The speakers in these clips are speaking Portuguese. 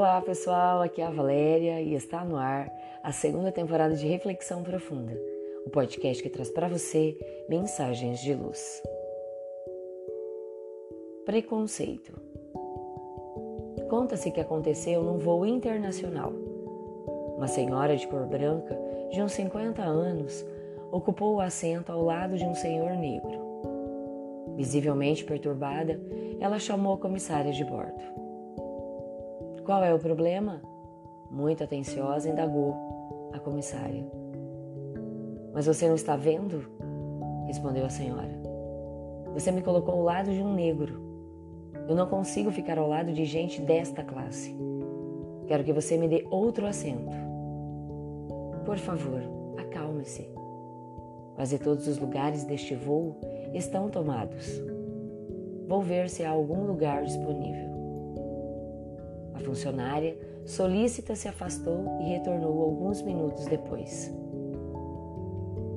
Olá pessoal, aqui é a Valéria e está no ar a segunda temporada de Reflexão Profunda, o podcast que traz para você mensagens de luz. Preconceito. Conta-se que aconteceu num voo internacional. Uma senhora de cor branca, de uns 50 anos, ocupou o assento ao lado de um senhor negro. Visivelmente perturbada, ela chamou a comissária de bordo. Qual é o problema? Muito atenciosa, indagou a comissária. Mas você não está vendo? respondeu a senhora. Você me colocou ao lado de um negro. Eu não consigo ficar ao lado de gente desta classe. Quero que você me dê outro assento. Por favor, acalme-se. Quase todos os lugares deste voo estão tomados. Vou ver se há algum lugar disponível. Funcionária, solícita, se afastou e retornou alguns minutos depois.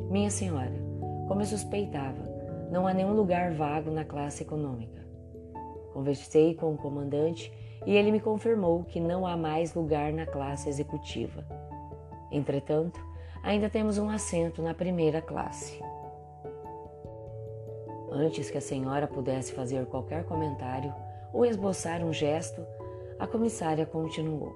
Minha senhora, como eu suspeitava, não há nenhum lugar vago na classe econômica. Conversei com o comandante e ele me confirmou que não há mais lugar na classe executiva. Entretanto, ainda temos um assento na primeira classe. Antes que a senhora pudesse fazer qualquer comentário ou esboçar um gesto, a comissária continuou.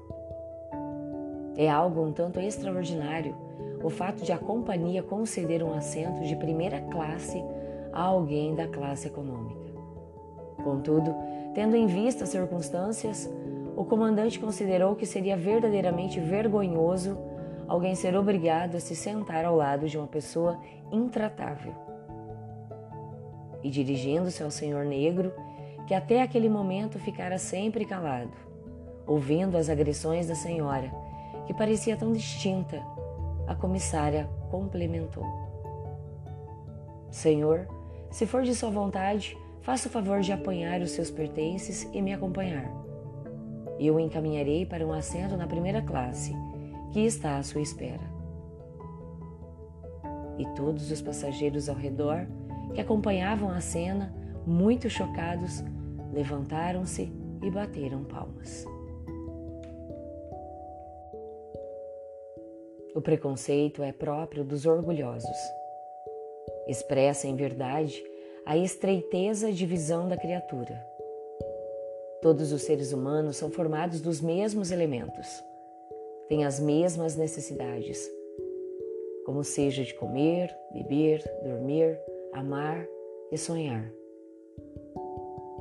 É algo um tanto extraordinário o fato de a companhia conceder um assento de primeira classe a alguém da classe econômica. Contudo, tendo em vista as circunstâncias, o comandante considerou que seria verdadeiramente vergonhoso alguém ser obrigado a se sentar ao lado de uma pessoa intratável. E dirigindo-se ao senhor negro, que até aquele momento ficara sempre calado, ouvindo as agressões da senhora, que parecia tão distinta, a comissária complementou: Senhor, se for de sua vontade, faça o favor de apanhar os seus pertences e me acompanhar. Eu o encaminharei para um assento na primeira classe, que está à sua espera. E todos os passageiros ao redor, que acompanhavam a cena, muito chocados, levantaram-se e bateram palmas. O preconceito é próprio dos orgulhosos. Expressa, em verdade, a estreiteza de visão da criatura. Todos os seres humanos são formados dos mesmos elementos, têm as mesmas necessidades, como seja de comer, beber, dormir, amar e sonhar.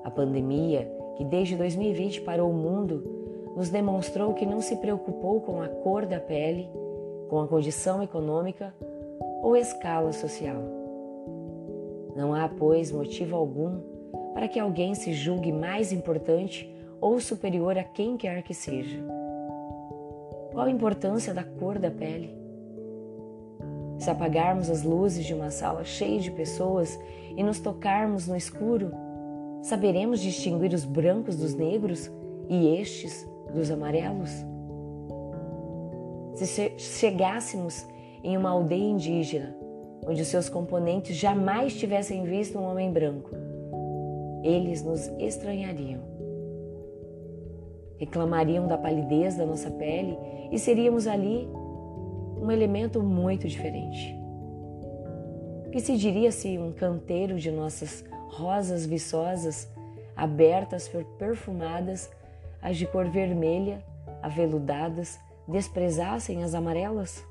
A pandemia, que desde 2020 parou o mundo, nos demonstrou que não se preocupou com a cor da pele com a condição econômica ou escala social. Não há, pois, motivo algum para que alguém se julgue mais importante ou superior a quem quer que seja. Qual a importância da cor da pele? Se apagarmos as luzes de uma sala cheia de pessoas e nos tocarmos no escuro, saberemos distinguir os brancos dos negros e estes dos amarelos? Se chegássemos em uma aldeia indígena, onde os seus componentes jamais tivessem visto um homem branco, eles nos estranhariam. Reclamariam da palidez da nossa pele e seríamos ali um elemento muito diferente. O que se diria se um canteiro de nossas rosas viçosas, abertas, perfumadas, as de cor vermelha, aveludadas, desprezassem as amarelas?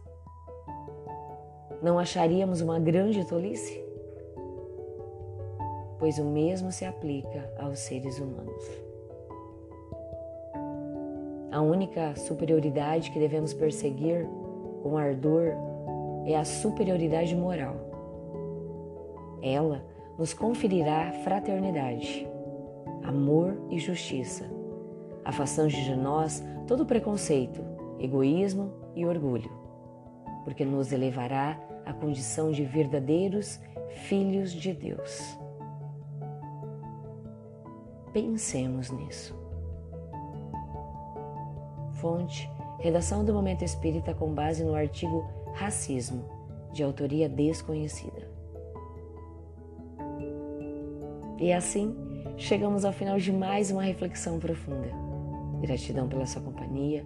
Não acharíamos uma grande tolice? Pois o mesmo se aplica aos seres humanos. A única superioridade que devemos perseguir com ardor é a superioridade moral. Ela nos conferirá fraternidade, amor e justiça, afastando de nós todo preconceito, egoísmo e orgulho, porque nos elevará à condição de verdadeiros filhos de Deus. Pensemos nisso. Fonte: Redação do Momento Espírita com base no artigo Racismo, de autoria desconhecida. E assim, chegamos ao final de mais uma reflexão profunda. Gratidão pela sua companhia,